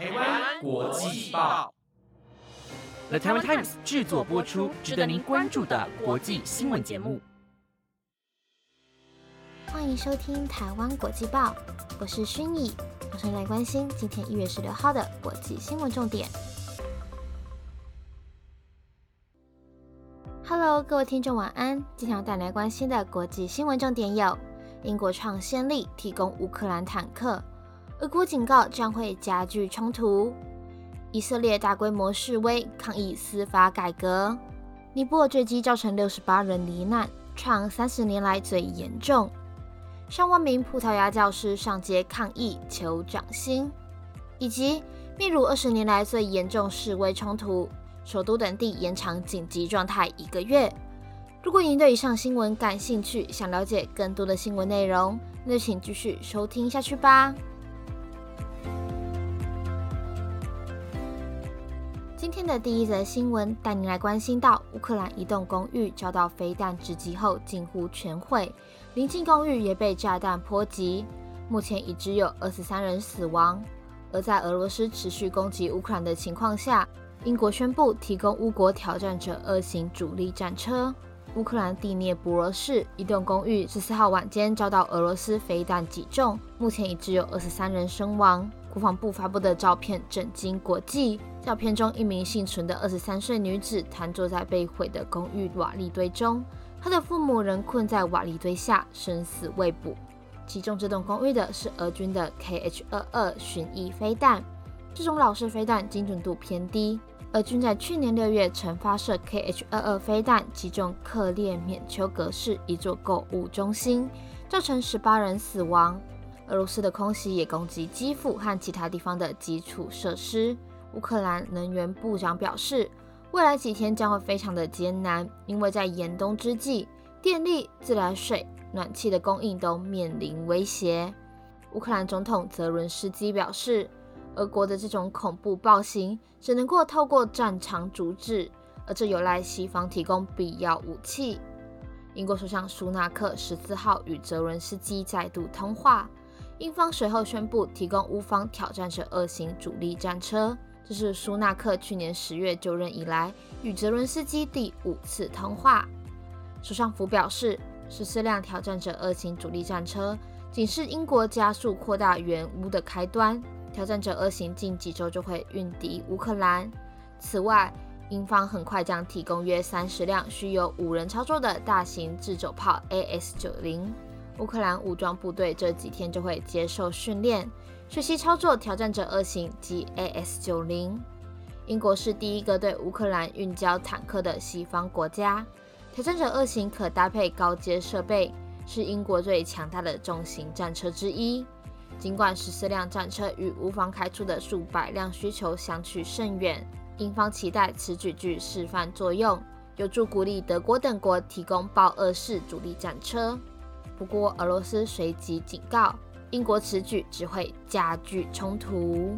台湾国际报，The Taiwan Times 制作播出，值得您关注的国际新闻节目。欢迎收听台湾国际报，我是薰逸，马上来关心今天一月十六号的国际新闻重点。Hello，各位听众晚安。今天要带来关心的国际新闻重点有：英国创先例提供乌克兰坦克，俄国警告将会加剧冲突；以色列大规模示威抗议司法改革；尼泊尔坠机造成六十八人罹难，创三十年来最严重；上万名葡萄牙教师上街抗议求涨薪；以及秘鲁二十年来最严重示威冲突。首都等地延长紧急状态一个月。如果您对以上新闻感兴趣，想了解更多的新闻内容，那就请继续收听下去吧。今天的第一则新闻带您来关心到乌克兰一栋公寓遭到飞弹直击后近乎全毁，临近公寓也被炸弹波及，目前已知有二十三人死亡。而在俄罗斯持续攻击乌克兰的情况下，英国宣布提供乌国挑战者二型主力战车。乌克兰第聂伯罗市一栋公寓十四号晚间遭到俄罗斯飞弹击中，目前已只有二十三人身亡。国防部发布的照片震惊国际。照片中，一名幸存的二十三岁女子瘫坐在被毁的公寓瓦砾堆中，她的父母仍困在瓦砾堆下，生死未卜。击中这栋公寓的是俄军的 Kh-22 巡弋飞弹，这种老式飞弹精准度偏低。俄军在去年六月曾发射 Kh-22 飞弹击中克列缅丘格市一座购物中心，造成十八人死亡。俄罗斯的空袭也攻击基辅和其他地方的基础设施。乌克兰能源部长表示，未来几天将会非常的艰难，因为在严冬之际，电力、自来水、暖气的供应都面临威胁。乌克兰总统泽伦斯基表示。俄国的这种恐怖暴行只能够透过战场阻止，而这有赖西方提供必要武器。英国首相苏纳克十四号与泽伦斯基再度通话，英方随后宣布提供乌方挑战者二型主力战车，这是苏纳克去年十月就任以来与泽伦斯基第五次通话。首相府表示，十四辆挑战者二型主力战车仅是英国加速扩大援乌的开端。挑战者二型近几周就会运抵乌克兰。此外，英方很快将提供约三十辆需由五人操作的大型自走炮 AS-90。乌克兰武装部队这几天就会接受训练，学习操作挑战者二型及 AS-90。英国是第一个对乌克兰运交坦克的西方国家。挑战者二型可搭配高阶设备，是英国最强大的重型战车之一。尽管十四辆战车与乌方开出的数百辆需求相去甚远，英方期待此举具示范作用，有助鼓励德国等国提供豹二式主力战车。不过，俄罗斯随即警告，英国此举只会加剧冲突。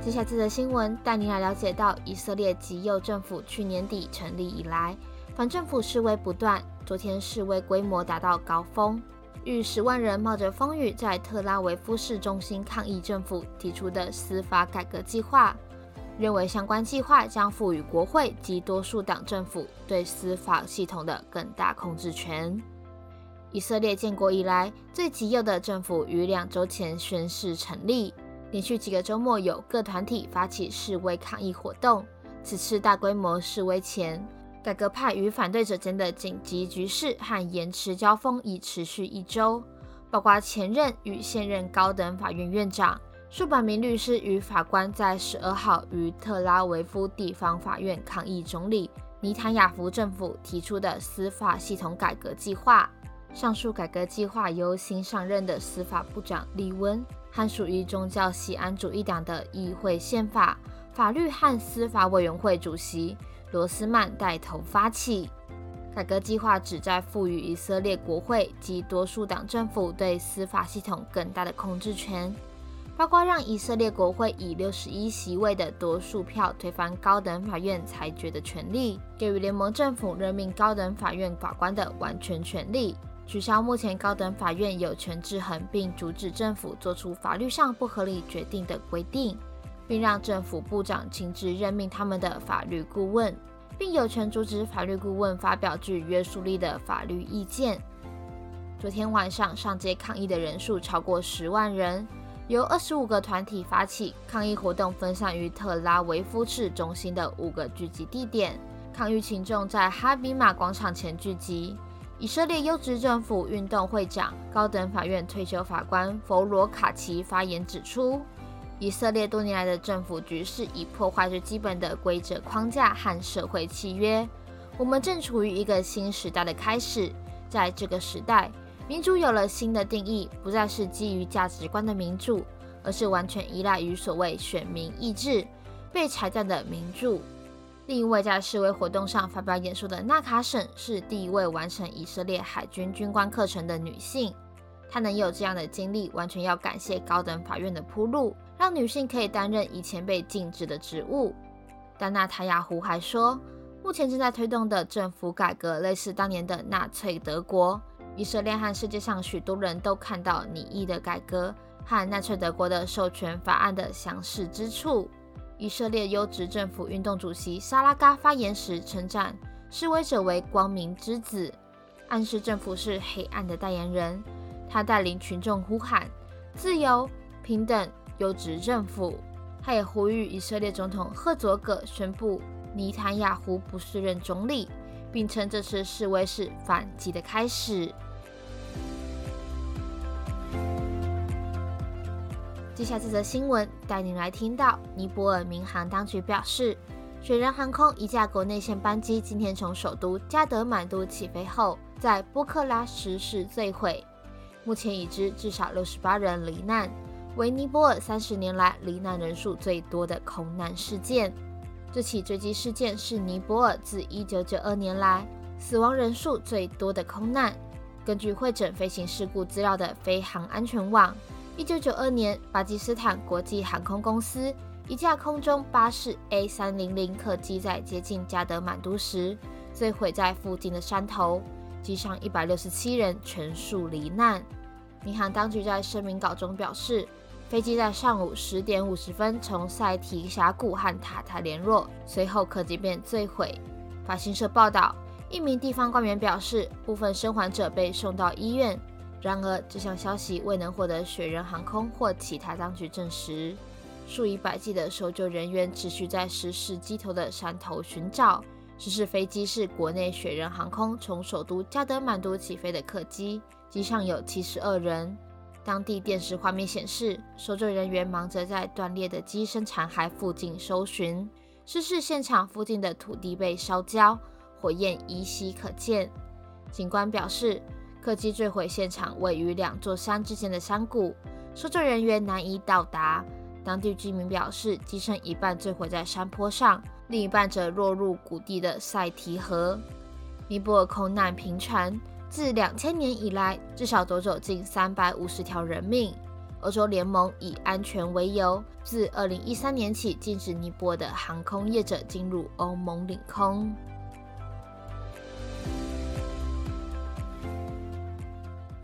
接下来的新闻带您来了解到，以色列极右政府去年底成立以来，反政府示威不断。昨天示威规模达到高峰，逾十万人冒着风雨在特拉维夫市中心抗议政府提出的司法改革计划，认为相关计划将赋予国会及多数党政府对司法系统的更大控制权。以色列建国以来最极右的政府于两周前宣誓成立，连续几个周末有各团体发起示威抗议活动。此次大规模示威前。改革派与反对者间的紧急局势和延迟交锋已持续一周，包括前任与现任高等法院院长、数百名律师与法官在十二号于特拉维夫地方法院抗议总理尼坦雅夫政府提出的司法系统改革计划。上述改革计划由新上任的司法部长利温和属于宗教西安主义党的议会宪法、法律和司法委员会主席。罗斯曼带头发起改革计划，旨在赋予以色列国会及多数党政府对司法系统更大的控制权，包括让以色列国会以六十一席位的多数票推翻高等法院裁决的权利，给予联盟政府任命高等法院法官的完全权利，取消目前高等法院有权制衡并阻止政府做出法律上不合理决定的规定，并让政府部长亲自任命他们的法律顾问，并有权阻止法律顾问发表具约束力的法律意见。昨天晚上上街抗议的人数超过十万人，由二十五个团体发起抗议活动，分散于特拉维夫市中心的五个聚集地点。抗议群众在哈比马广场前聚集。以色列优质政府运动会长、高等法院退休法官弗罗卡奇发言指出，以色列多年来的政府局势已破坏着基本的规则框架和社会契约。我们正处于一个新时代的开始，在这个时代，民主有了新的定义，不再是基于价值观的民主，而是完全依赖于所谓选民意志、被裁断的民主。另一位在示威活动上发表演说的纳卡省是第一位完成以色列海军军官课程的女性。她能有这样的经历，完全要感谢高等法院的铺路，让女性可以担任以前被禁止的职务。但纳塔亚胡还说，目前正在推动的政府改革类似当年的纳粹德国。以色列和世界上许多人都看到拟议的改革和纳粹德国的授权法案的相似之处。以色列优质政府运动主席萨拉嘎发言时称赞示威者为“光明之子”，暗示政府是黑暗的代言人。他带领群众呼喊“自由、平等、优质政府”。他也呼吁以色列总统赫佐格宣布尼坦雅胡不适任总理，并称这次示威是反击的开始。接下这则新闻带您来听到，尼泊尔民航当局表示，雪人航空一架国内线班机今天从首都加德满都起飞后，在波克拉失事坠毁，目前已知至少六十八人罹难，为尼泊尔三十年来罹难人数最多的空难事件。这起坠机事件是尼泊尔自一九九二年来死亡人数最多的空难。根据会诊飞行事故资料的飞航安全网。一九九二年，巴基斯坦国际航空公司一架空中巴士 A 三零零客机在接近加德满都时坠毁在附近的山头，机上一百六十七人全数罹难。民航当局在声明稿中表示，飞机在上午十点五十分从塞提峡谷和塔塔联络，随后客机便坠毁。法新社报道，一名地方官员表示，部分生还者被送到医院。然而，这项消息未能获得雪人航空或其他当局证实。数以百计的搜救人员持续在失事机头的山头寻找。失事飞机是国内雪人航空从首都加德满都起飞的客机，机上有七十二人。当地电视画面显示，搜救人员忙着在断裂的机身残骸附近搜寻。失事现场附近的土地被烧焦，火焰依稀可见。警官表示。客机坠毁现场位于两座山之间的山谷，搜救人员难以到达。当地居民表示，机身一半坠毁在山坡上，另一半则落入谷地的塞提河。尼泊尔空难频传，自两千年以来，至少夺走近三百五十条人命。欧洲联盟以安全为由，自二零一三年起禁止尼泊尔的航空业者进入欧盟领空。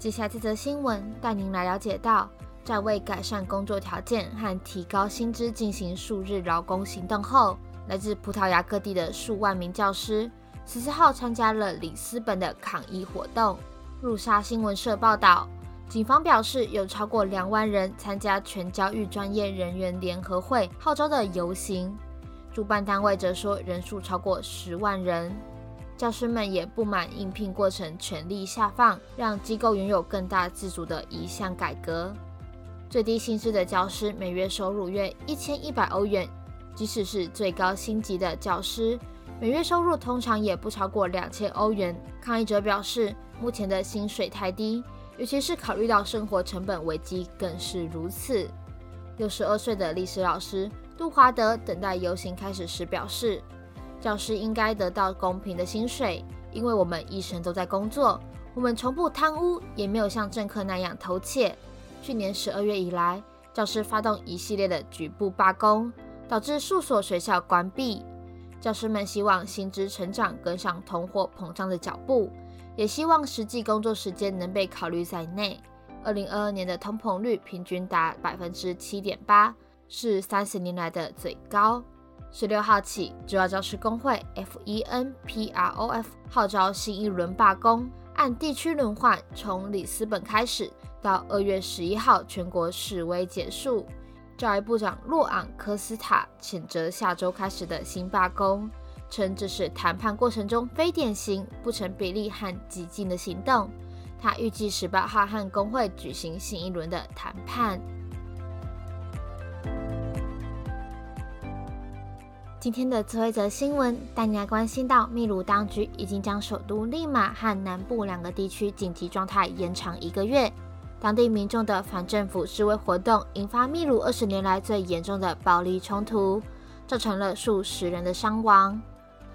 接下来这则新闻带您来了解到，在为改善工作条件和提高薪资进行数日劳工行动后，来自葡萄牙各地的数万名教师十四号参加了里斯本的抗议活动。入沙新闻社报道，警方表示有超过两万人参加全教育专业人员联合会号召的游行，主办单位则说人数超过十万人。教师们也不满应聘过程权力下放，让机构拥有更大自主的一项改革。最低薪资的教师每月收入约一千一百欧元，即使是最高薪级的教师，每月收入通常也不超过两千欧元。抗议者表示，目前的薪水太低，尤其是考虑到生活成本危机更是如此。六十二岁的历史老师杜华德等待游行开始时表示。教师应该得到公平的薪水，因为我们一生都在工作。我们从不贪污，也没有像政客那样偷窃。去年十二月以来，教师发动一系列的局部罢工，导致数所学校关闭。教师们希望薪资成长跟上通货膨胀的脚步，也希望实际工作时间能被考虑在内。二零二二年的通膨率平均达百分之七点八，是三十年来的最高。十六号起，主要教师工会 FENPROF 号召新一轮罢工，按地区轮换，从里斯本开始，到二月十一号全国示威结束。教育部长洛昂科斯塔谴责下周开始的新罢工，称这是谈判过程中非典型、不成比例和激进的行动。他预计十八号和工会举行新一轮的谈判。今天的最后一则新闻带你来关心到，秘鲁当局已经将首都利马和南部两个地区紧急状态延长一个月。当地民众的反政府示威活动引发秘鲁二十年来最严重的暴力冲突，造成了数十人的伤亡。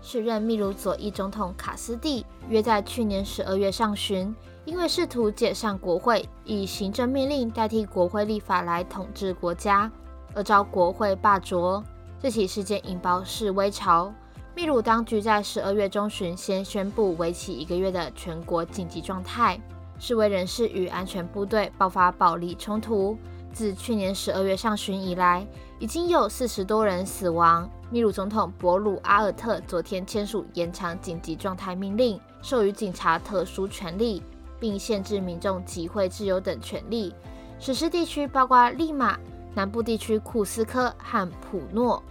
时任秘鲁左翼总统卡斯蒂约在去年十二月上旬，因为试图解散国会，以行政命令代替国会立法来统治国家，而遭国会罢黜。这起事件引爆示威潮。秘鲁当局在十二月中旬先宣布为期一个月的全国紧急状态。示威人士与安全部队爆发暴力冲突。自去年十二月上旬以来，已经有四十多人死亡。秘鲁总统博鲁阿尔特昨天签署延长紧急状态命令，授予警察特殊权利，并限制民众集会自由等权利。实施地区包括利马南部地区库斯科和普诺。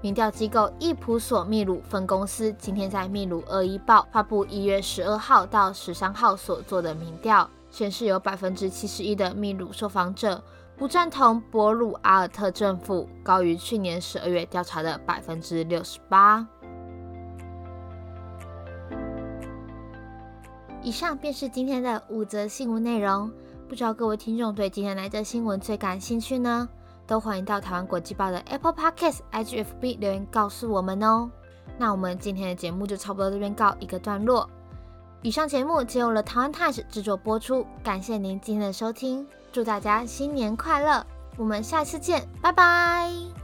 民调机构易普索秘鲁分公司今天在秘鲁二一报发布一月十二号到十三号所做的民调，显示有百分之七十一的秘鲁受访者不赞同博鲁阿尔特政府，高于去年十二月调查的百分之六十八。以上便是今天的五则新闻内容，不知道各位听众对今天来的新闻最感兴趣呢？都欢迎到台湾国际报的 Apple Podcast、IGFB 留言告诉我们哦。那我们今天的节目就差不多这边告一个段落。以上节目皆由了台湾 Times 制作播出，感谢您今天的收听，祝大家新年快乐！我们下次见，拜拜。